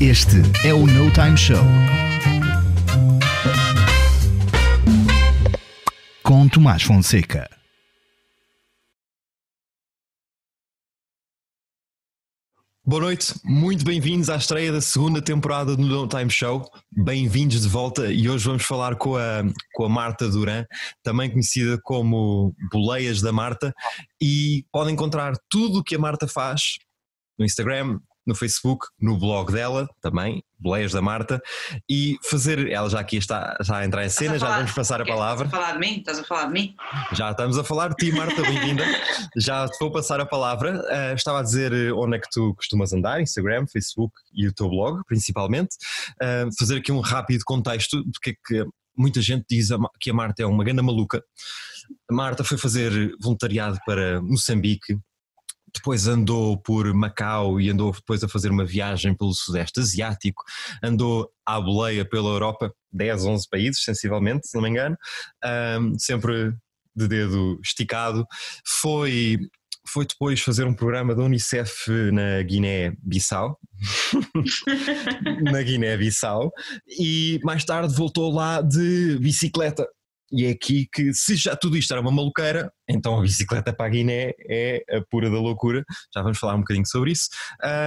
Este é o No Time Show. Com Tomás Fonseca. Boa noite, muito bem-vindos à estreia da segunda temporada do No Time Show. Bem-vindos de volta e hoje vamos falar com a, com a Marta Duran, também conhecida como Boleias da Marta, e podem encontrar tudo o que a Marta faz no Instagram, no Facebook, no blog dela também, Boleias da Marta, e fazer, ela já aqui está já a entrar em cena, já vamos passar a palavra. Estás a falar de mim? Estás a falar de mim? Já estamos a falar de ti, Marta, bem-vinda. já te vou passar a palavra. Uh, estava a dizer onde é que tu costumas andar, Instagram, Facebook e o teu blog, principalmente. Uh, fazer aqui um rápido contexto do que é que muita gente diz que a Marta é uma grande maluca. A Marta foi fazer voluntariado para Moçambique, depois andou por Macau e andou depois a fazer uma viagem pelo Sudeste Asiático, andou à boleia pela Europa, 10, 11 países, sensivelmente, se não me engano, um, sempre de dedo esticado. Foi, foi depois fazer um programa da Unicef na Guiné-Bissau, na Guiné-Bissau, e mais tarde voltou lá de bicicleta e é aqui que, se já tudo isto era uma maluqueira, então a bicicleta para a Guiné é a pura da loucura. Já vamos falar um bocadinho sobre isso.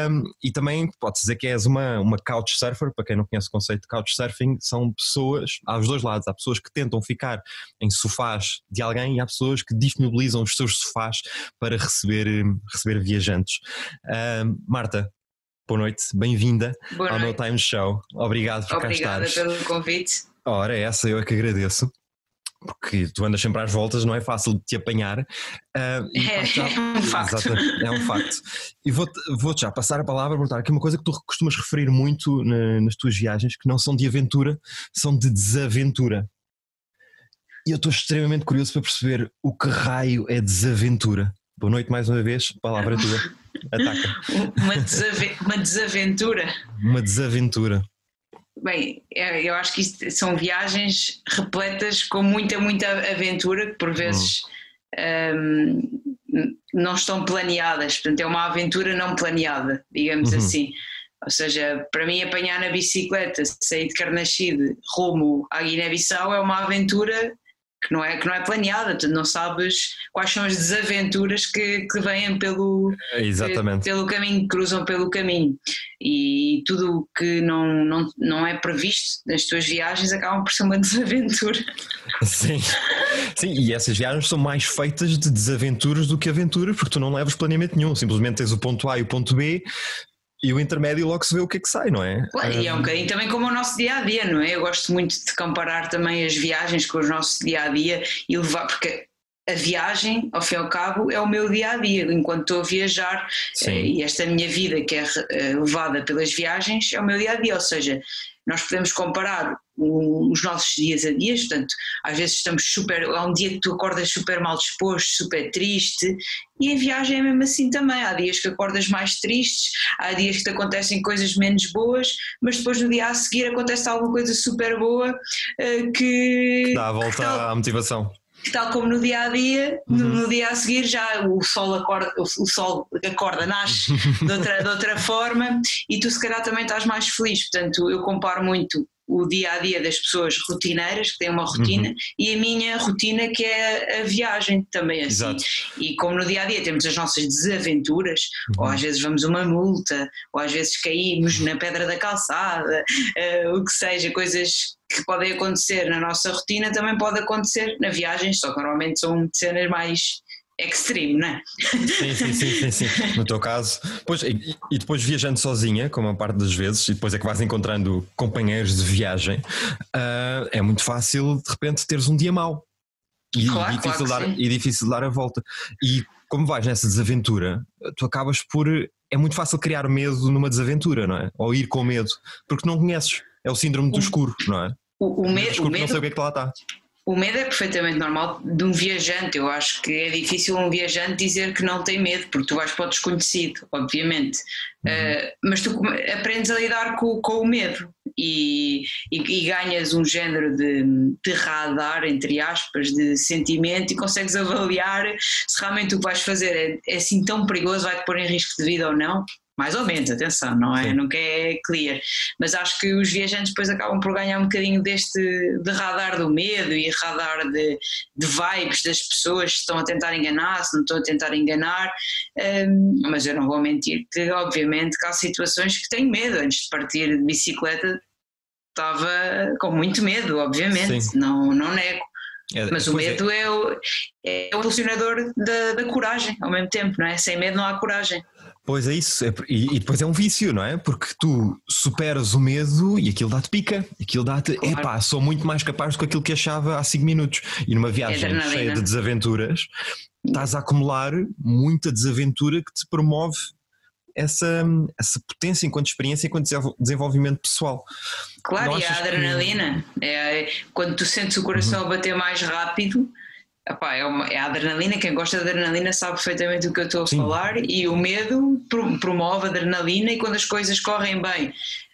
Um, e também pode dizer que és uma, uma couchsurfer. Para quem não conhece o conceito de couchsurfing, são pessoas, há os dois lados. Há pessoas que tentam ficar em sofás de alguém e há pessoas que disponibilizam os seus sofás para receber, receber viajantes. Um, Marta, boa noite, bem-vinda ao No Time Show. Obrigado por Obrigada cá estares. pelo convite. Ora, essa eu é que agradeço porque tu andas sempre às voltas, não é fácil de te apanhar. Uh, é, já, é, um facto. é um facto. E vou-te vou já passar a palavra, perguntar aqui uma coisa que tu costumas referir muito na, nas tuas viagens, que não são de aventura, são de desaventura. E eu estou extremamente curioso para perceber o que raio é desaventura. Boa noite mais uma vez, palavra tua. Ataca. Uma, uma desaventura. Uma desaventura. Bem, é, eu acho que isto são viagens repletas com muita, muita aventura, que por vezes um, não estão planeadas. Portanto, é uma aventura não planeada, digamos uhum. assim. Ou seja, para mim, apanhar na bicicleta, sair de Carnaxide rumo à Guiné-Bissau é uma aventura que não é, que não é planeada, tu não sabes quais são as desaventuras que, que vêm pelo, Exatamente. pelo caminho, que cruzam pelo caminho. E tudo o que não, não, não é previsto nas tuas viagens acabam por ser uma desaventura. Sim. Sim, e essas viagens são mais feitas de desaventuras do que aventuras, porque tu não levas planeamento nenhum, simplesmente tens o ponto A e o ponto B, e o intermédio logo se vê o que é que sai, não é? E é um bocadinho também como o nosso dia a dia, não é? Eu gosto muito de comparar também as viagens com o nosso dia a dia e levar, porque a viagem, ao fim e ao cabo, é o meu dia a dia, enquanto estou a viajar Sim. Eh, e esta minha vida que é eh, levada pelas viagens é o meu dia a dia, ou seja, nós podemos comparar os nossos dias a dias, portanto, às vezes estamos super, há um dia que tu acordas super mal disposto, super triste, e a viagem é mesmo assim também, há dias que acordas mais tristes, há dias que te acontecem coisas menos boas, mas depois no dia a seguir acontece alguma coisa super boa uh, que... que... Dá a volta à motivação tal como no dia a dia, uhum. no, dia a seguir já o sol acorda, o, o sol acorda, nasce de outra, de outra forma e tu se calhar também estás mais feliz. Portanto, eu comparo muito o dia a dia das pessoas rotineiras, que têm uma rotina, uhum. e a minha rotina, que é a viagem também assim. Exato. E como no dia a dia temos as nossas desaventuras, uhum. ou às vezes vamos uma multa, ou às vezes caímos na pedra da calçada, uh, o que seja, coisas que podem acontecer na nossa rotina também pode acontecer na viagem, só que normalmente são cenas mais extreme, não é? Sim, sim, sim, sim, sim. No teu caso. Pois, e, e, depois viajando sozinha, como a parte das vezes, e depois é que vais encontrando companheiros de viagem, uh, é muito fácil de repente teres um dia mau. E, claro, e, difícil claro dar, e difícil dar a volta. E como vais nessa desaventura, tu acabas por. É muito fácil criar medo numa desaventura, não é? Ou ir com medo, porque não conheces. É o síndrome do escuro, não é? O, o, me, escuro, o medo. Não sei o que é que lá está. O medo é perfeitamente normal de um viajante. Eu acho que é difícil um viajante dizer que não tem medo, porque tu vais para o desconhecido, obviamente. Uhum. Uh, mas tu aprendes a lidar com, com o medo e, e, e, ganhas um género de, de radar, entre aspas, de sentimento e consegues avaliar se realmente o que vais fazer é, é assim tão perigoso, vai-te pôr em risco de vida ou não. Mais ou menos, atenção, não é? Sim. Nunca é clear. Mas acho que os viajantes depois acabam por ganhar um bocadinho deste de radar do medo e radar de, de vibes das pessoas que estão a tentar enganar, se não estão a tentar enganar. Um, mas eu não vou mentir que, obviamente, que há situações que tenho medo. Antes de partir de bicicleta, estava com muito medo, obviamente, não, não nego. É, mas o é. medo é. é, o, é o impulsionador da, da coragem ao mesmo tempo, não é? Sem medo não há coragem. Pois é isso, é, e, e, depois é um vício, não é? Porque tu superas o medo e aquilo dá-te pica, aquilo dá-te, claro. epá, sou muito mais capaz do que aquilo que achava há 5 minutos. E numa viagem é cheia de desaventuras, estás a acumular muita desaventura que te promove essa, essa potência enquanto experiência, enquanto desenvolvimento pessoal. Claro, Não e a adrenalina, que... é, quando tu sentes o coração uhum. a bater mais rápido Epá, é, uma, é a adrenalina, quem gosta de adrenalina sabe perfeitamente o que eu estou a Sim. falar e o medo promove a adrenalina e quando as coisas correm bem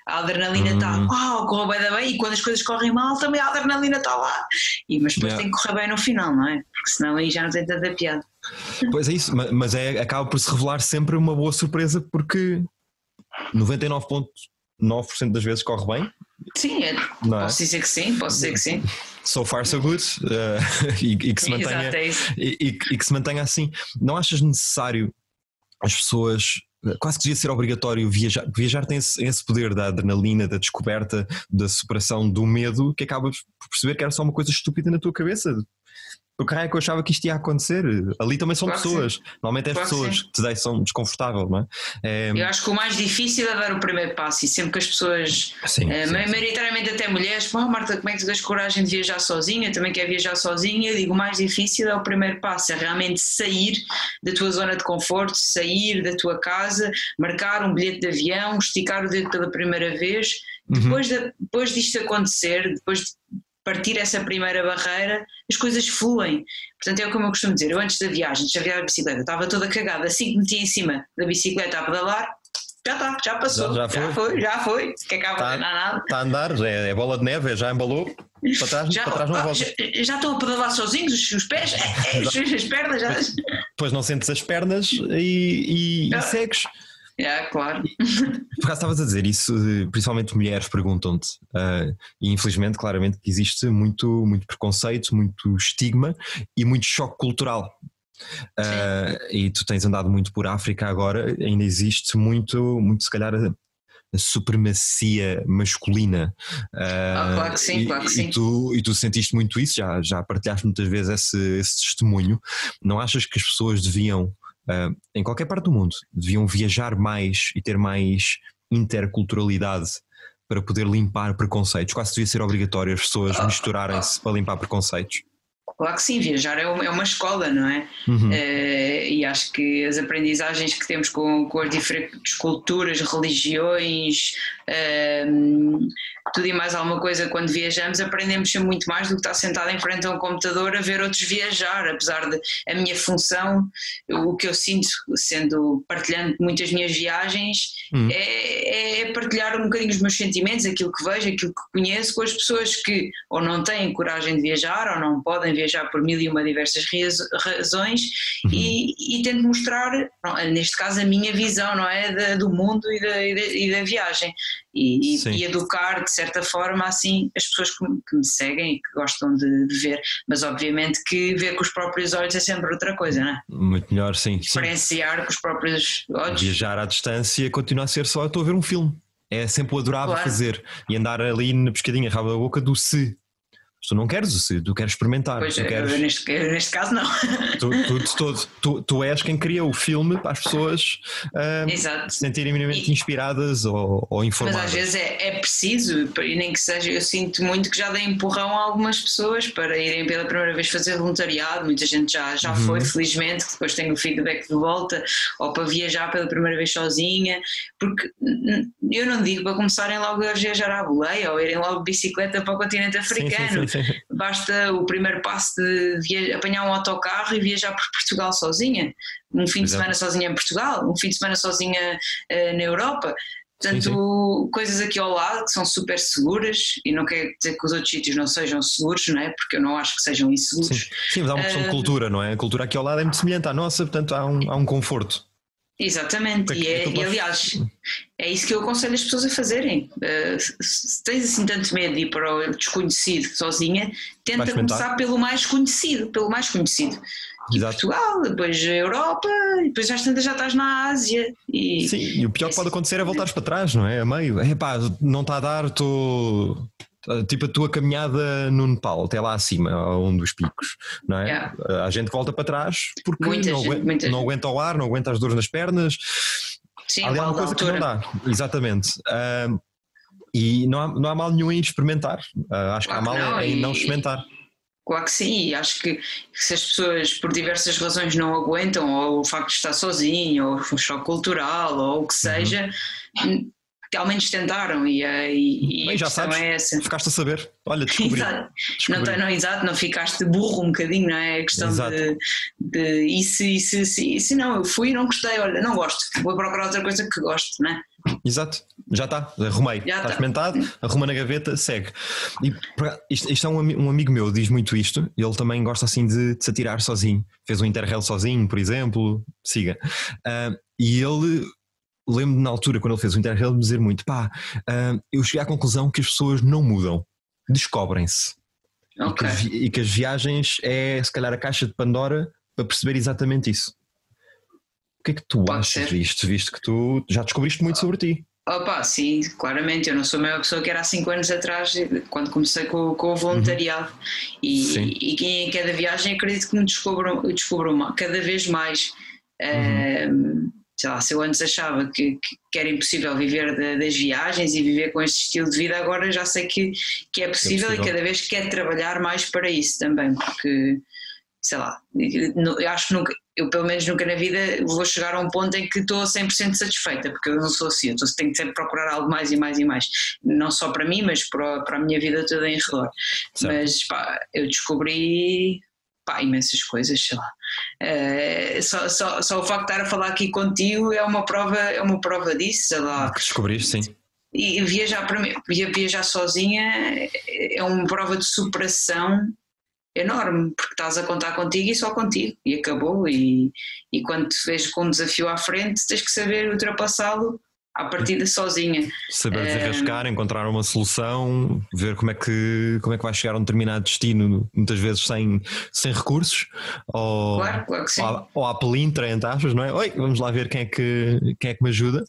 a adrenalina está, hum. uau, correu bem, bem, e quando as coisas correm mal também a adrenalina está lá. E, mas depois yeah. tem que correr bem no final, não é? Porque senão aí já não tem tanta piada. Pois é isso, mas é, acaba por se revelar sempre uma boa surpresa porque 99,9% das vezes corre bem. Sim, é, não é? posso dizer que sim, posso dizer que sim so far so good uh, e, e, que se mantenha, é e, e, que se mantenha assim. Não achas necessário as pessoas quase que devia ser obrigatório viajar. Viajar tem esse, esse, poder da adrenalina, da descoberta, da superação do medo, que acabas por perceber que era só uma coisa estúpida na tua cabeça. O que é que eu achava que isto ia acontecer? Ali também são claro pessoas. Normalmente é as pessoas que te deixam desconfortável, não é? é? Eu acho que o mais difícil é dar o primeiro passo e sempre que as pessoas, sim, é, sim, maioritariamente até mulheres, oh, Marta, como é que tu tens coragem de viajar sozinha? Também quer viajar sozinha? Eu digo, o mais difícil é o primeiro passo, é realmente sair da tua zona de conforto, sair da tua casa, marcar um bilhete de avião, esticar o dedo pela primeira vez. Uhum. Depois, de, depois disto acontecer, depois de partir essa primeira barreira, as coisas fluem. Portanto, é como eu costumo dizer, eu antes da viagem, antes de viajar a bicicleta, estava toda cagada, assim que meti em cima da bicicleta a pedalar, já está, já passou, já, já, foi. já foi, já foi, que acaba tá, de nada. Está a andar, é, é, bola de neve, já embalou, para trás, já, para trás não volta. Já, já, estão a pedalar sozinhos, os, os pés, é, é, as pernas já. Depois não sentes as pernas e, e, e segues. É, claro. Por acaso estavas a dizer isso, principalmente mulheres perguntam-te, uh, e infelizmente, claramente, que existe muito, muito preconceito, muito estigma e muito choque cultural. Uh, e tu tens andado muito por África agora, ainda existe muito, muito se calhar, a, supremacia masculina. Uh, ah, claro que sim, e, claro que sim. E tu, e tu sentiste muito isso, já, já partilhaste muitas vezes esse, esse testemunho. Não achas que as pessoas deviam uh, em qualquer parte do mundo, deviam viajar mais e ter mais interculturalidade para poder limpar preconceitos. Quase devia ser obrigatório as pessoas ah, misturarem-se para limpar preconceitos. Claro que sim, viajar é uma, é escola, não é? Uhum. Uh, e acho que as aprendizagens que temos com, com as diferentes culturas, religiões, uh, tudo e mais alguma coisa quando viajamos, aprendemos muito mais do que estar sentado em frente a um computador a ver outros viajar, apesar de a minha função, o que eu sinto sendo partilhando muitas minhas viagens, hum. é, é, partilhar um bocadinho os meus sentimentos, aquilo que vejo, aquilo que conheço com as pessoas que ou não têm coragem de viajar ou não podem viajar por mil e uma diversas razões uhum. e, e tento mostrar, neste caso, a minha visão, não é, do mundo e da, e da, e da viagem e, e, educar de certa forma assim as pessoas que, que me seguem e que gostam de, de, ver, mas obviamente que ver com os próprios olhos é sempre outra coisa, não é? Muito melhor, sim. Diferenciar com os próprios olhos. Viajar à distância continua a ser só estou a ver um filme. É sempre o adorável claro. fazer e andar ali na pescadinha, rabo da boca do se tu não queres o tu queres experimentar. Pois, tu queres... neste, neste caso não. Tu, tu, tu, tu, és quem cria o filme para as pessoas se sentirem minimamente inspiradas ou, ou, informadas. Mas às vezes é, é, preciso, e nem que seja, eu sinto muito que já dei empurrão a algumas pessoas para irem pela primeira vez fazer voluntariado, muita gente já, já uhum. foi, felizmente, que depois tem o feedback de volta, ou para viajar pela primeira vez sozinha, porque eu não digo para começarem logo a viajar à boleia ou irem logo de bicicleta para o continente africano. Sim, sim, sim Basta o primeiro passo de apanhar um autocarro e viajar por Portugal sozinha. Um fim de semana sozinha em Portugal, um fim de semana sozinha uh, na Europa. Portanto, sim, sim. coisas aqui ao lado que são super seguras, e não quer dizer que os outros sítios não sejam seguros, não é? Porque eu não acho que sejam inseguros. Sim, sim mas há uma questão uh, de cultura, não é? A cultura aqui ao lado é muito semelhante à nossa, portanto há um, há um conforto. Exatamente, é e, que é, tu e aliás, é isso que eu aconselho as pessoas a fazerem. Uh, se- tens assim tanto medo de ir para o desconhecido sozinha, tenta começar pelo mais conhecido, pelo mais conhecido. Tipo. Portugal, depois a Europa, depois às tantas já estás na Ásia. E, Sim, e o pior que pode acontecer é voltares para trás, não é? A meio. Epá, não está a dar, estou. Tipo a tua caminhada no Nepal, até lá acima, a um dos picos, não é? Yeah. A gente volta para trás porque Muita não, gente, aguenta, não aguenta o ar, não aguenta as dores nas pernas. sim, Há alguma coisa que não dá, exatamente. Ahm, e não há, não há mal nenhum em experimentar. Ah, acho que há Claro que mal não, em e- não experimentar. Claro que sim, acho que se as pessoas por diversas razões não aguentam, ou o facto de estar sozinho, ou o choque cultural, ou o que seja, hum, ao menos tentaram e, a- e, Bem, já sabes. é essa. Ficaste a saber. Olha, descobri. Exato. Não, descobri. tem- não, exato, não ficaste burro um bocadinho, não é? A questão Exato. de, de e se, se, se, se não, eu fui e não gostei, olha, não gosto, vou procurar outra coisa que gosto, não é? Exato, já está, arrumei, Já está tá. experimentado, arruma na gaveta, segue. E isto, isto é um, um amigo meu, diz muito isto, ele também gosta assim de, de se atirar sozinho, fez um Interrail sozinho, por exemplo, siga. Ah, e ele, lembro na altura, quando ele fez o Interrail, de dizer muito: pá, ah, eu cheguei à conclusão que as pessoas não mudam, descobrem-se. E, que Ok. as vi- e que as viagens é, se calhar, a caixa de Pandora para perceber exatamente isso. O que é que tu Pode achas ser. disto, visto que tu já descobriste muito sobre ti? Opa, sim, claramente, eu não sou a mesma pessoa que era há 5 anos atrás, quando comecei com, com o voluntariado. E, Sim. e, e em cada viagem acredito que me descubro, descubro ma- cada vez mais. Ehm, sei lá, se eu antes achava que, que- era impossível viver da- das viagens e viver com este estilo de vida, agora já sei que, que é possível, possível. e cada vez quero trabalhar mais para isso também, porque sei lá, eu acho que nunca, eu pelo menos nunca na vida vou chegar a um ponto em que estou 100% satisfeita, porque eu não sou assim, eu tenho que sempre procurar algo mais e mais e mais, não só para mim, mas para, para a minha vida toda em redor. Certo. Mas pá, eu descobri pá, imensas coisas, sei lá. Eh, só, só, só o facto de estar a falar aqui contigo é uma prova, é uma prova disso, sei lá. Que descobriste, sim. E viajar para mim, via- viajar sozinha é uma prova de superação enorme, porque estás a contar contigo e só contigo, e acabou. E, e quando te vês com um desafio à frente, tens que saber ultrapassá-lo à partida sozinha. Saber desarrascar, encontrar uma solução, ver como é que, como é que vai chegar a um determinado destino, muitas vezes sem, sem recursos, ou, Claro, claro que sim. ou, à, ou à pelintra, entre aspas, não é? Oi, vamos lá ver quem é que, quem é que me ajuda.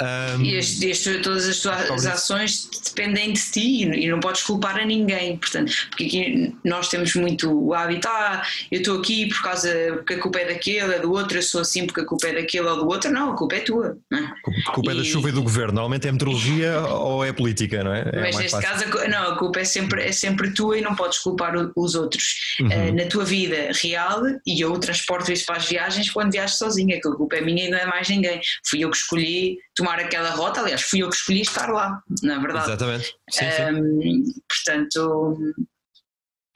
Ahm, E este- este- todas as tuas Talvez. ações dependem de ti e não podes culpar a ninguém. Portanto, porque aqui nós temos muito o hábito, ah, eu estou aqui por causa, porque a culpa é daquele, é do outro, eu sou assim porque a culpa é daquele ou do outro. Não, a culpa é tua. Não é? a culpa é da e- chuva e do governo. Normalmente é meteorologia ou é política, não é? é Mas neste fácil. caso, não, a culpa é sempre, é sempre tua e não podes culpar os outros. Uhum. Eh, na tua vida real, e eu transporto isso para as viagens quando viajo sozinha, que a culpa é minha e não é mais ninguém. Fui eu que escolhi tomar aquela rota, aliás, fui eu que escolhi estar lá, na verdade. Exatamente. Sim, sim. Ahm, portanto,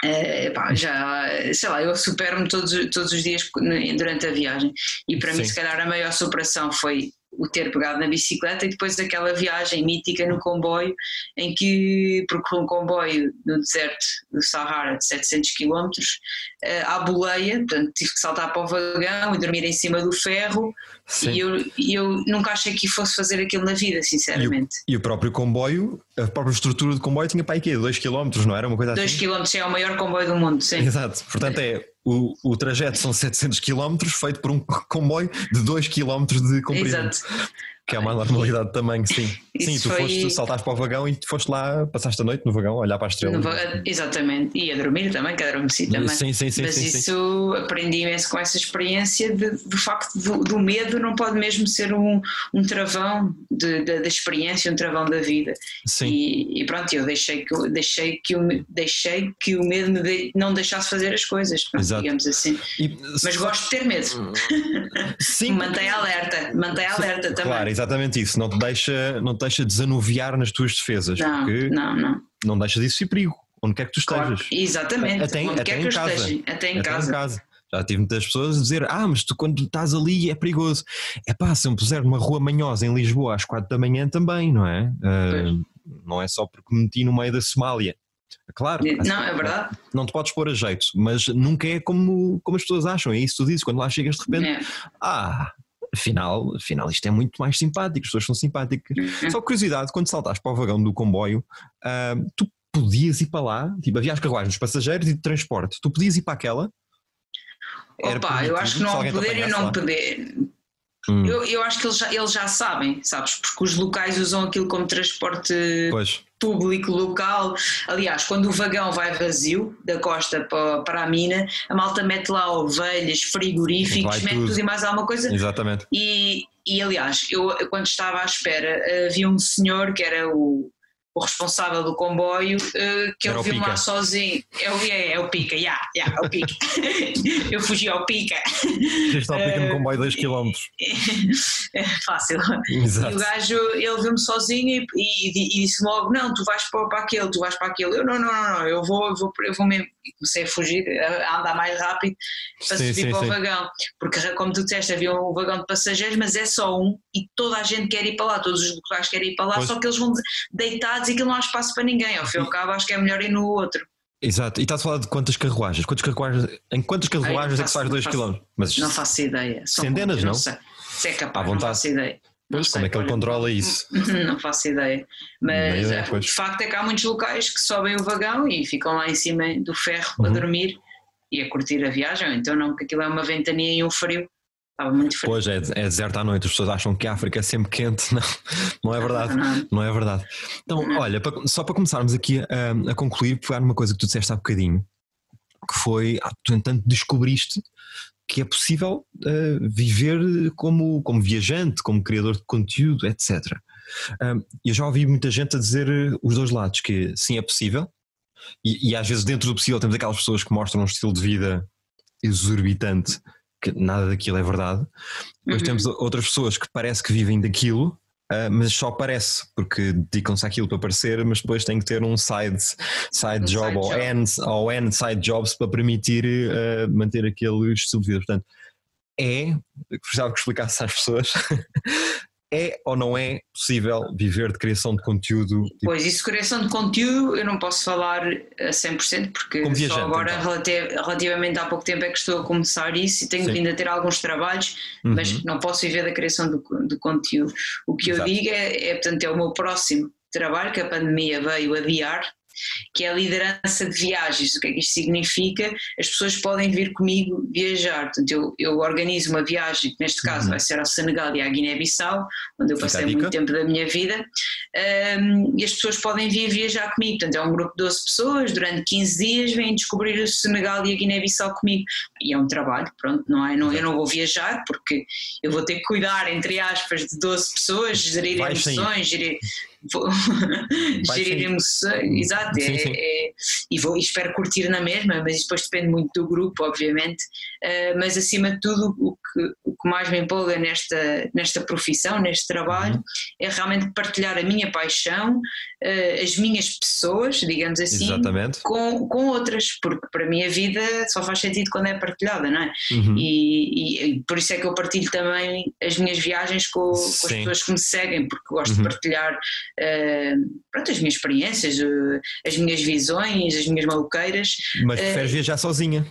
eh, pá, já, sei lá, eu supero-me todos, todos os dias durante a viagem e para mim, Sim. se calhar, a maior superação foi o ter pegado na bicicleta e depois daquela viagem mítica no comboio, em que, porque um comboio no deserto do Sahara de 700 km, eh, à boleia, portanto tive que saltar para o vagão e dormir em cima do ferro, Sim. e eu, e eu nunca achei que fosse fazer aquilo na vida, sinceramente. E o próprio comboio, a própria estrutura do comboio tinha para aí quê? 2 km, não era? Uma coisa 2 assim? km é o maior comboio do mundo, sim. Exato. Portanto, é o, o trajeto são 700 km feito por um comboio de 2 km de comprimento. Exato. Que é uma normalidade de tamanho, sim. Sim, tu foi- foste, saltaste para o vagão e foste lá, passaste a noite no vagão a olhar para a estrela. Va- Exatamente, e a dormir também, que adormeci também. Sim, sim, sim. Mas sim, sim. isso aprendi imenso com essa experiência de, do facto do, do medo não pode mesmo ser um, um travão de- da da experiência, um travão da vida. Sim. E, e pronto, eu deixei que, o- deixei que, o, deixei que o medo me de- não deixasse fazer as coisas, pronto, Exato. digamos assim. E- Mas gosto de ter medo, Sim. mantém alerta, mantém alerta também. Claro, exatamente isso. Não te deixa, não te deixa desanuviar nas tuas defesas, não, porque não, não. não deixa disso ser perigo, onde quer que tu Claro, estejas. exatamente, Até em- onde até quer em que eu casa. esteja, até em Até casa. Já tive muitas pessoas a dizer: Ah, mas tu quando estás ali é perigoso. É pá, se eu me puser numa rua manhosa em Lisboa às quatro da manhã também, não é? Ah, não é só porque me meti no meio da Somália. Claro, Não, é verdade. não te podes pôr a jeito, mas nunca é como, como as pessoas acham. É isso que tu dizes, quando lá chegas de repente, É. ah, afinal, afinal isto é muito mais simpático, as pessoas são simpáticas. Uhum. Só curiosidade, quando saltaste para o vagão do comboio, ah, tu podias ir para lá, tipo, havia as carruagens dos passageiros e de transporte, tu podias ir para aquela? Era Opa, eu acho que não poder e não lá? poder. Hum, Eu, eu acho que eles já, eles já sabem, sabes? Porque os locais usam aquilo como transporte Pois, público local. Aliás, quando o vagão vai vazio da costa para, para a mina, a malta mete lá ovelhas, frigoríficos, Vai mete tudo. tudo. e mais alguma coisa. exatamente. E, e aliás, eu eu quando estava à espera, havia um senhor que era o, o responsável do comboio eh, que Era ele o viu-me lá sozinho. É, o- é, é o Pica, já, já, é o Pica. eu fugi ao Pica. Isto ao pica no comboio 2 km. É fácil. E o Exato. gajo, ele viu-me sozinho e, e, e disse logo: Não, tu vais para, para aquele, tu vais para aquele. Eu, não, não, não, não, eu vou, eu vou, eu vou mesmo. E comecei a fugir, a andar mais rápido para Sim, subir sim, para sim. o vagão. Porque, como tu disseste, havia um vagão de passageiros, mas é só um e toda a gente quer ir para lá, todos os locais querem ir para lá, Pois. só que eles vão deitados e aquilo não há espaço para ninguém. Ao fim e ao cabo, acho que é melhor ir no outro. Exato. E estás a falar de quantas carruagens? Quantas carruagens em quantas carruagens é que se faço- faz 2 não faço- km? Mas Não faço ideia. São Centenas, muitos, não? sei. Se é À capaz, não vontade. faço ideia. Não Pois, sei, como é que ele controla isso? Não faço ideia. Mas ideia, de facto é que há muitos locais que sobem o vagão e ficam lá em cima do ferro Uhum. a dormir e a curtir a viagem. Então não, porque aquilo é uma ventania e um frio. Estava muito frio. Pois é, é deserto à noite, as pessoas acham que a África é sempre quente. Não, não é verdade. Não, Não é verdade. Então, Não. olha, só para começarmos aqui a, a concluir, pegar numa coisa que tu disseste há bocadinho, que foi, ah, tu entanto descobriste que é possível ah, viver como, como viajante, como criador de conteúdo, etc. Ah, eu já ouvi muita gente a dizer eh, os dois lados, que sim, é possível, e, e às vezes dentro do possível temos aquelas pessoas que mostram um estilo de vida exorbitante, que nada daquilo é verdade. Depois Uhum. temos outras pessoas que parece que vivem daquilo, ah, mas só parece, porque dedicam-se àquilo para parecer, mas depois têm que ter um side, side Um job side ou job. N, ou N side jobs para permitir ah, manter aquele estilo de vida. Portanto, é, precisava que explicasse às pessoas, é ou não é possível viver de criação de conteúdo? tipo, Pois, isso, criação de conteúdo, eu não posso falar a 100% porque Como só viajante, agora, então. relati- relativamente há pouco tempo, é que estou a começar isso e tenho Sim. vindo a ter alguns trabalhos, uhum, mas não posso viver da criação do, do conteúdo. O que Exato. eu digo é, é, portanto, é o meu próximo trabalho que a pandemia veio adiar, que é a liderança de viagens. O que é que isto significa? As pessoas podem vir comigo viajar. Portanto, eu, eu organizo uma viagem, que neste caso Uhum. vai ser ao Senegal e à Guiné-Bissau, onde eu passei muito tempo da minha vida, um, e as pessoas podem vir viajar comigo. Portanto, é um grupo de 12 pessoas, durante 15 dias vêm descobrir o Senegal e a Guiné-Bissau comigo. E é um trabalho, pronto, não é? Não, eu não vou viajar porque eu vou ter que cuidar, entre aspas, de 12 pessoas, gerir sair. emoções, gerir. Vou gerir emoções, exato, Sim, é- sim. é- e, vou, e espero curtir na mesma, mas isso depois depende muito do grupo, obviamente. Uh, mas acima de tudo, o que, o que mais me empolga nesta, nesta profissão, neste trabalho, Uhum. é realmente partilhar a minha paixão, uh, as minhas pessoas, digamos assim, Exatamente. com, com outras, porque para mim a vida só faz sentido quando é partilhada, não é? Uhum. E, e- e por isso é que eu partilho também as minhas viagens com, com as pessoas que me seguem, porque gosto Uhum. de partilhar eh, pronto, as minhas experiências, as minhas visões, as minhas maluqueiras, Mas eh, preferes viajar sozinha.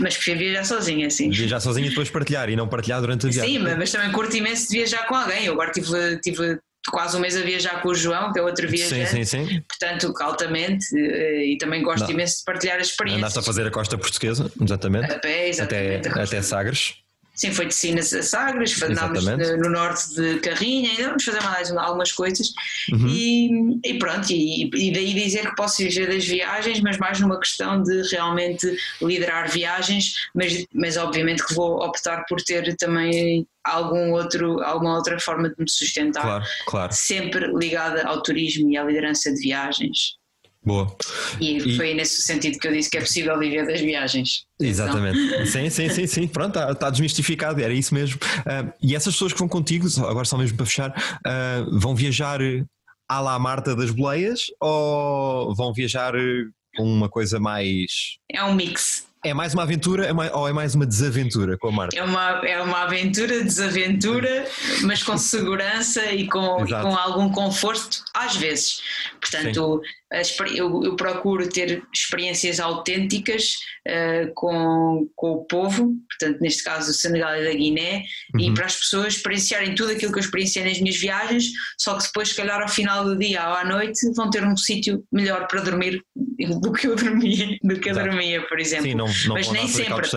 mas prefiro viajar sozinha, assim. Viajar sozinha e depois partilhar e não partilhar durante a viagem. Sim, mas, mas também curto imenso de viajar com alguém. Eu agora tive, tive quase um mês a viajar com o João, que é outro Sim, viajante, sim, sim. portanto, altamente, eh, e também gosto Não. imenso de partilhar as experiências. Andaste a fazer a costa portuguesa, exatamente. A pé, Até, exatamente. a costa. até Sagres. Sim, foi de a Sagres, andámos de- no norte de Carrinha, ainda vamos fazer mais algumas coisas. Uhum. E, e pronto, e, e daí dizer que posso viver das viagens, mas mais numa questão de realmente liderar viagens, mas, mas obviamente que vou optar por ter também algum outro, alguma outra forma de me sustentar, Claro, claro. sempre ligada ao turismo e à liderança de viagens. Boa. E, E- foi nesse sentido que eu disse que é possível viver das viagens. Exatamente. Sim, sim, sim, sim. Pronto, está desmistificado, era isso mesmo. Ah, e essas pessoas que vão contigo, agora só mesmo para fechar, ah, vão viajar à la Marta das Boleias ou vão viajar eh, com uma coisa mais. É um mix. É mais uma aventura é ou é mais uma desaventura com a Marta? É uma, é uma aventura, desaventura, mas com segurança e com, e com algum conforto, às vezes. Portanto, eu, eu, procuro ter experiências autênticas uh, com, com o povo, portanto, neste caso, o Senegal e da Guiné, uhum. e para as pessoas experienciarem tudo aquilo que eu experienciei nas minhas viagens, só que depois, se calhar, ao final do dia ou à noite, vão ter um sítio melhor para dormir do que eu dormia, do que eu dormia, por exemplo. Sim, não, não Mas nem sempre.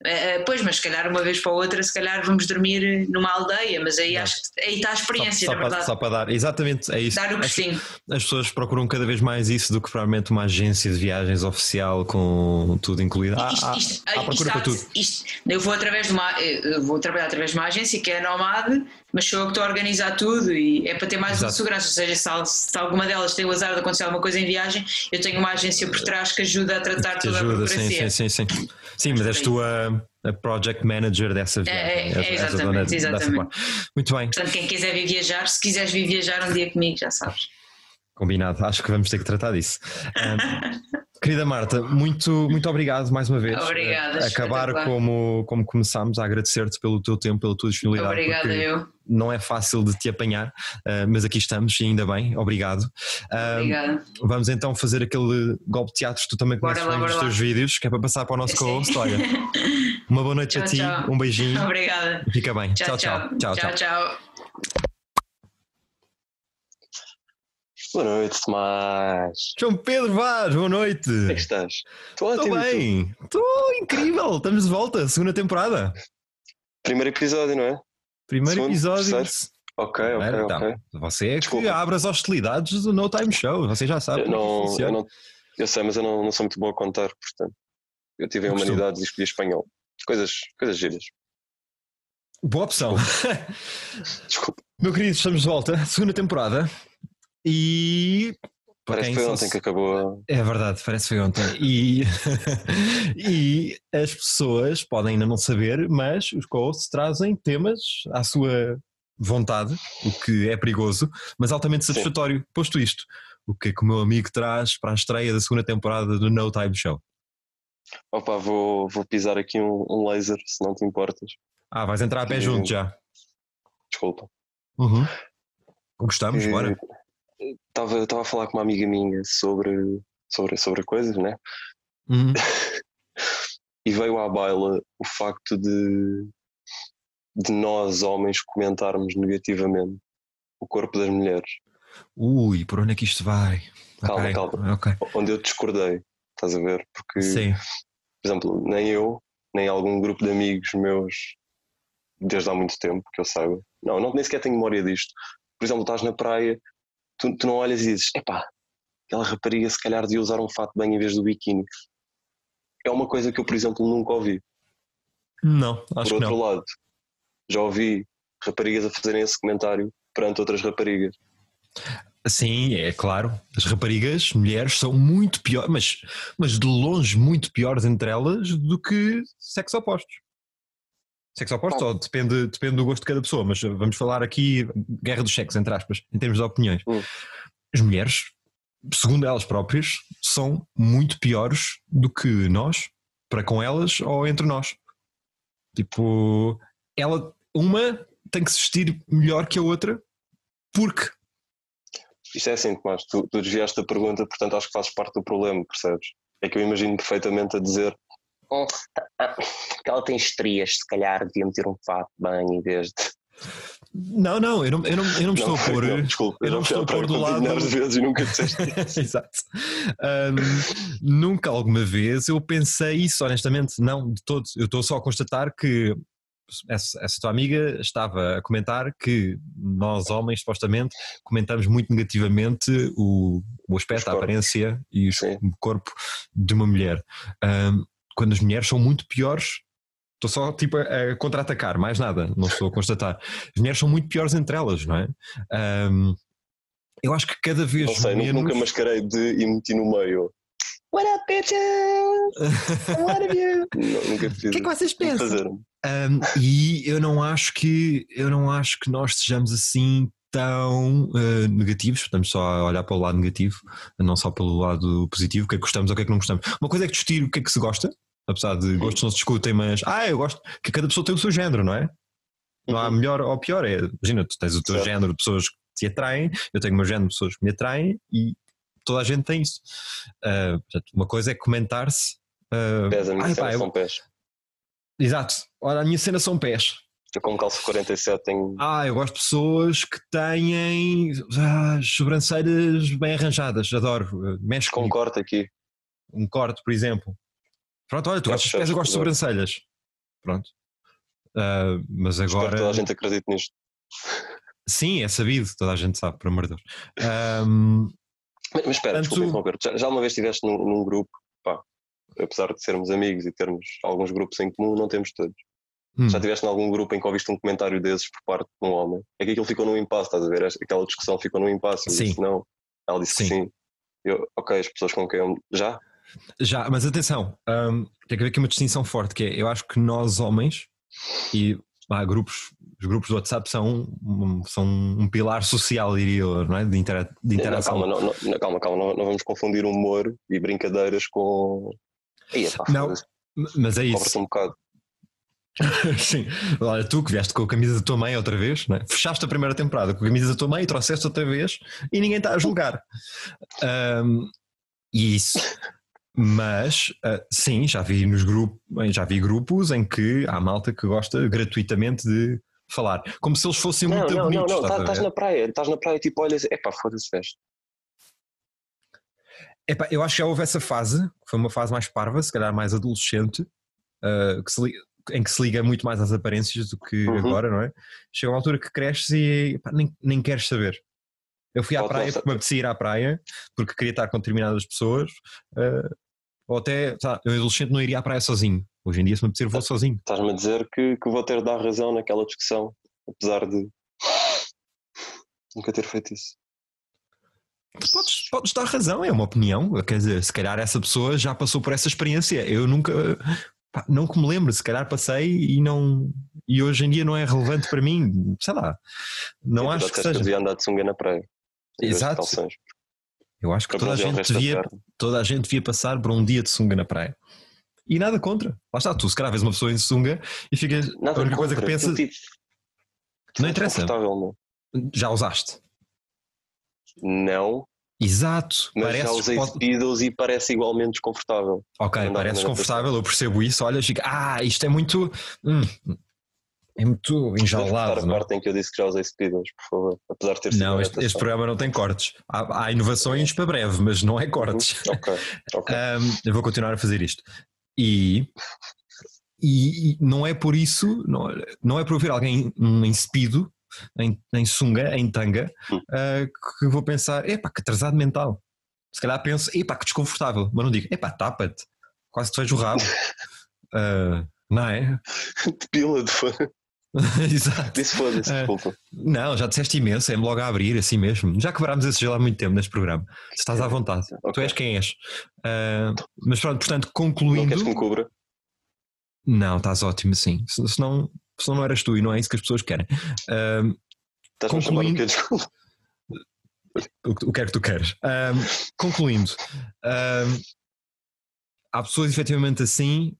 Uh, pois, mas se calhar uma vez para outra, se calhar vamos dormir numa aldeia, mas aí acho que aí está a experiência, só, só na verdade. Para, só para dar, exatamente, é isso. Dar o as, as pessoas procuram cada vez mais isso do que provavelmente uma agência de viagens oficial com tudo incluído. Há, isto, isto, há, há procura para tudo. Isto, eu vou através de uma, vou trabalhar através de uma agência que é a Nomad, mas sou eu que estou a organizar tudo e é para ter mais Exato. segurança. Ou seja, se, se, alguma delas tem o azar de acontecer alguma coisa em viagem, eu tenho uma agência por trás que ajuda a tratar que toda ajuda, a burocracia. Sim, sim, sim. Sim, sim mas és tu a a project manager dessa viagem. É, é, é exatamente, exatamente. Muito bem. Portanto, quem quiser vir viajar, se quiseres vir viajar um dia comigo, já sabes. Combinado, acho que vamos ter que tratar disso. Um, querida Marta, muito, muito obrigado mais uma vez. Obrigada. Acabar como, como começámos, a agradecer-te pelo teu tempo, pela tua disponibilidade. Obrigada, eu. Não é fácil de te apanhar, uh, mas aqui estamos e ainda bem, obrigado. Obrigada. Vamos então fazer aquele golpe de teatro que tu também conheces bem nos teus vídeos, que é para passar para o nosso co-host. Olha, uma boa noite tchau, a ti, tchau. um beijinho. Obrigada. Fica bem. tchau. tchau, tchau. tchau, tchau. Boa noite, Tomás. João Pedro Vaz, boa noite. Como é que estás? Estou bem, estou incrível. Estamos de volta, segunda temporada. Primeiro episódio, não é? Primeiro Segundo, episódio. terceiro? Ok, ok, Era, ok. Então, você é que Desculpa. abre as hostilidades do No Time Show, você já sabe. Eu, é que não, eu, não, eu sei, mas eu não, não sou muito bom a contar, portanto. Eu tive em humanidades e escolhi espanhol. Coisas, coisas giras. Boa opção. Desculpa. Meu querido, estamos de volta, segunda temporada. E. Parece quem que foi ontem que acabou. É verdade, parece que foi ontem. E, e as pessoas podem ainda não saber, mas os co-hosts trazem temas à sua vontade, o que é perigoso, mas altamente Sim. satisfatório. Posto isto, o que é que o meu amigo traz para a estreia da segunda temporada do No Time Show? Opa, vou, vou pisar aqui um, um laser, se não te importas. Ah, vais entrar a pé Sim. junto já. Desculpa. Uhum. Gostamos, Eh, bora. Estava estava a falar com uma amiga minha sobre, sobre, sobre coisas, né? Uhum. E veio à baila o facto de, de nós, homens, comentarmos negativamente o corpo das mulheres. Ui, por onde é que isto vai? Calma, Ok, calma. Ok. Onde eu discordei, estás a ver? Porque, Sim. por exemplo, nem eu, nem algum grupo de amigos meus, desde há muito tempo, que eu saiba, não, não nem sequer tenho memória disto. Por exemplo, estás na praia, tu, tu não olhas e dizes, epá, aquela rapariga se calhar devia usar um fato bem em vez do biquíni. É uma coisa que eu, por exemplo, nunca ouvi. Não, acho por outro não. lado, já ouvi raparigas a fazerem esse comentário perante outras raparigas. Sim, é claro. As raparigas, mulheres, são muito piores, mas, mas de longe muito piores entre elas do que sexo opostos. Sexo opostos, ou depende, depende do gosto de cada pessoa, mas vamos falar aqui guerra dos sexos, entre aspas, em termos de opiniões. Hum. As mulheres, segundo elas próprias, são muito piores do que nós, para com elas ou entre nós. Tipo, ela, uma tem que se vestir melhor que a outra, porque Isto é assim, Tomás, tu, tu desviaste a pergunta, portanto acho que fazes parte do problema, percebes? É que eu imagino perfeitamente a dizer "Oh, que ela tem estrias, se calhar devia meter um fato bem em vez de. Não, não, eu não, eu não, eu não me estou a pôr. não, desculpa, eu não me estou a pôr do lado. de vezes e nunca disseste. Exato. Ahm, nunca alguma vez eu pensei isso, honestamente, não, de todo. Eu estou só a constatar que essa, essa tua amiga estava a comentar que nós, homens, supostamente, comentamos muito negativamente o, o aspecto, Os a corpos. aparência e o corpo de uma mulher. Ahm, quando as mulheres são muito piores. Estou só tipo a, a contra-atacar, mais nada, não estou a constatar. As mulheres são muito piores entre elas, não é? Ahm, eu acho que cada vez Não sei, menos. nunca mascarei de e meti no meio. What up, bitches? What have you? Não, nunca fiz. O que é que vocês pensam? Um, e eu não acho que eu não acho que nós sejamos assim tão uh, negativos, estamos só a olhar para o lado negativo, não só pelo lado positivo, o que é que gostamos ou o que é que não gostamos. Uma coisa é que discutir o que é que se gosta, apesar de gostos não se discutem, mas ah, eu gosto que cada pessoa tem o seu género, não é? Não há Uhum. melhor ou pior, é, imagina, tu tens o teu Certo. género de pessoas que te atraem, eu tenho uma género de pessoas que me atraem e toda a gente tem isso. Uh, portanto, uma coisa é comentar-se. Uh, Pés, a minha ai, cena pá, eu- são pés. Exato, olha, a minha cena são pés. Eu como calço 47 tenho. Ah, eu gosto de pessoas que têm ah, as sobrancelhas bem arranjadas, adoro. Uh, Mexe com comigo. corte aqui. um corte, por exemplo. Pronto, olha, tu gostas de pés, eu gosto de sobrancelhas. Pronto. Ah, mas Espero que agora. toda a gente acredite nisto. Sim, é sabido, toda a gente sabe, por amor de Deus. Ahm, Mas, mas espera, Portanto- desculpa. Já, já uma vez estiveste num, num grupo, pá, apesar de sermos amigos e termos alguns grupos em comum, não temos todos. hum, Já estiveste em algum grupo em que ouviste um comentário desses por parte de um homem? É que aquilo ficou num impasse, estás a ver? Aquela discussão ficou num impasse. Eu Sim. disse não. Ela disse que Sim. sim. Eu, ok, as pessoas com quem eu. Já? Já, mas atenção, ahm, tem que haver aqui uma distinção forte, que é, eu acho que nós homens, e há grupos, os grupos do WhatsApp são, um- são um pilar social, diria eu, não é? De, intera de Não, interação. calma, não, não, calma, calma, não, não vamos confundir humor e brincadeiras com. Aí, pá, Não, Mas é isso. um bocado. Sim, olha, tu que vieste com a camisa da tua mãe outra vez, não é? fechaste a primeira temporada com a camisa da tua mãe e trouxeste outra vez e ninguém está a julgar. Ahm, e isso. Mas ah, sim, já vi nos grupos, já vi grupos em que há malta que gosta gratuitamente de falar, como se eles fossem Não, muito não, não, bonitos. não, estás tá- a estás ver? na praia, estás na praia e tipo olhas, epá, foda-se, veste. Epá, eu acho que já houve essa fase, que foi uma fase mais parva, se calhar mais adolescente, ah, que se em que se liga muito mais às aparências do que Uhum. agora, não é? Chega uma altura que cresces e epá, nem, nem queres saber. Eu fui à Pode praia não porque me apetecia ir à praia, porque queria estar com determinadas pessoas, ah, ou até, sabe, eu adolescente não iria à praia sozinho. Hoje em dia, se me apetecer, vou sozinho. Estás-me a dizer que, que vou ter de dar razão naquela discussão, apesar de nunca ter feito isso. Tu podes, podes dar razão, é uma opinião. Quer dizer, se calhar essa pessoa já passou por essa experiência. Eu nunca, pá, não que me lembro, se calhar passei e não. E hoje em dia não é relevante para mim, sei lá. Não acho já que seja. andar de sunga na praia. Exato. Eu acho que toda a, gente devia, toda a gente devia passar por um dia de sunga na praia. E nada contra. Lá está, tu se calhar vês uma pessoa em sunga e ficas. Nada a única coisa que pensas. tipo, Não interessa. não. Já usaste. Não, Exato. mas já usei pode- Speedos e parece igualmente desconfortável. Ok, Andar parece desconfortável, eu percebo isso. Olha, fica, ah, isto é muito. hum, é muito enjaulado. a não é? parte em que eu disse que já usei Speedos, por favor. Apesar de ter sido Não, este, este programa não tem cortes. Há, há inovações para breve, mas não é cortes. Ok, ok. Ahm, eu vou continuar a fazer isto. E, e, e não é por isso, não, não é por eu ver alguém em speedo, em, em sunga, em tanga, ah, que vou pensar, epá, que atrasado mental. Se calhar penso, epá, que desconfortável. Mas não digo, epá, tapa-te, quase te vejo o rabo. Ah, não é? Depila de foda. Exato. Disse foda-se, É. desculpa. Não, já disseste imenso, é-me logo a abrir, assim mesmo. Já quebrámos esse gelo há muito tempo neste programa. Estás à vontade. Tu Ok. és quem és. Ah, mas pronto, portanto, Não concluindo. queres que me cubra? Não, estás ótimo, sim. Se- Senão, senão não eras tu e não é isso que as pessoas querem. Ah, Estás-me a chamar o Concluindo- o, que- o que é que tu queres? Ah, concluindo, ah, há pessoas efetivamente assim.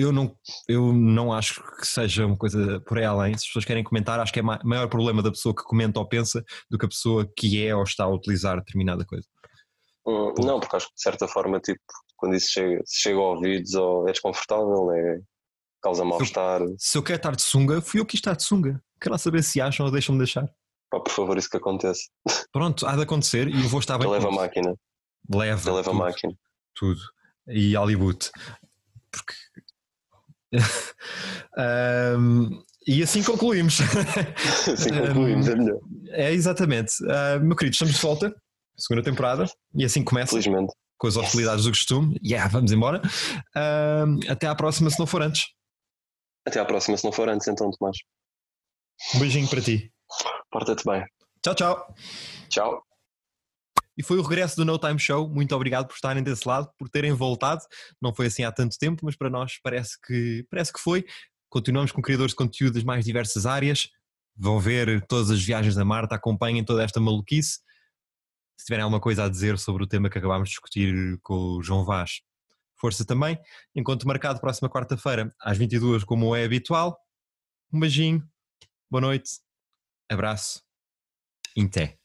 Eu não, eu não acho que seja uma coisa por aí além. Se as pessoas querem comentar, acho que é ma- maior problema da pessoa que comenta ou pensa do que a pessoa que é ou está a utilizar determinada coisa. Hum, Não, porque acho que de certa forma, tipo, quando isso chega, se chega a ouvidos ou é desconfortável, é, causa mal-estar. Se eu quero estar de sunga, fui eu que estar de sunga. Quero lá saber se acham ou deixam-me deixar. Pá, por favor, isso que acontece. Pronto, há de acontecer e eu vou estar bem. Leva a máquina. Leva. Leva a máquina. tudo. E Hollywood. Porque. Ahm, e assim concluímos. Assim concluímos, é melhor. é exatamente. Ah, meu querido, estamos de volta. Segunda temporada. E assim começa Felizmente. com as hostilidades do costume. Yeah, vamos embora. Ahm, até à próxima, se não for antes. Até à próxima, se não for antes, então, Tomás. Um beijinho para ti. Porta-te bem. Tchau, tchau. Tchau. E foi o regresso do No Time Show. Muito obrigado por estarem desse lado, por terem voltado. Não foi assim há tanto tempo, mas para nós parece que, parece que foi. Continuamos com criadores de conteúdo das mais diversas áreas. Vão ver todas as viagens da Marta, acompanhem toda esta maluquice. Se tiverem alguma coisa a dizer sobre o tema que acabámos de discutir com o João Vaz, força também. Encontro marcado próxima quarta-feira, às 22 como é habitual. Um beijinho, boa noite, abraço Em té.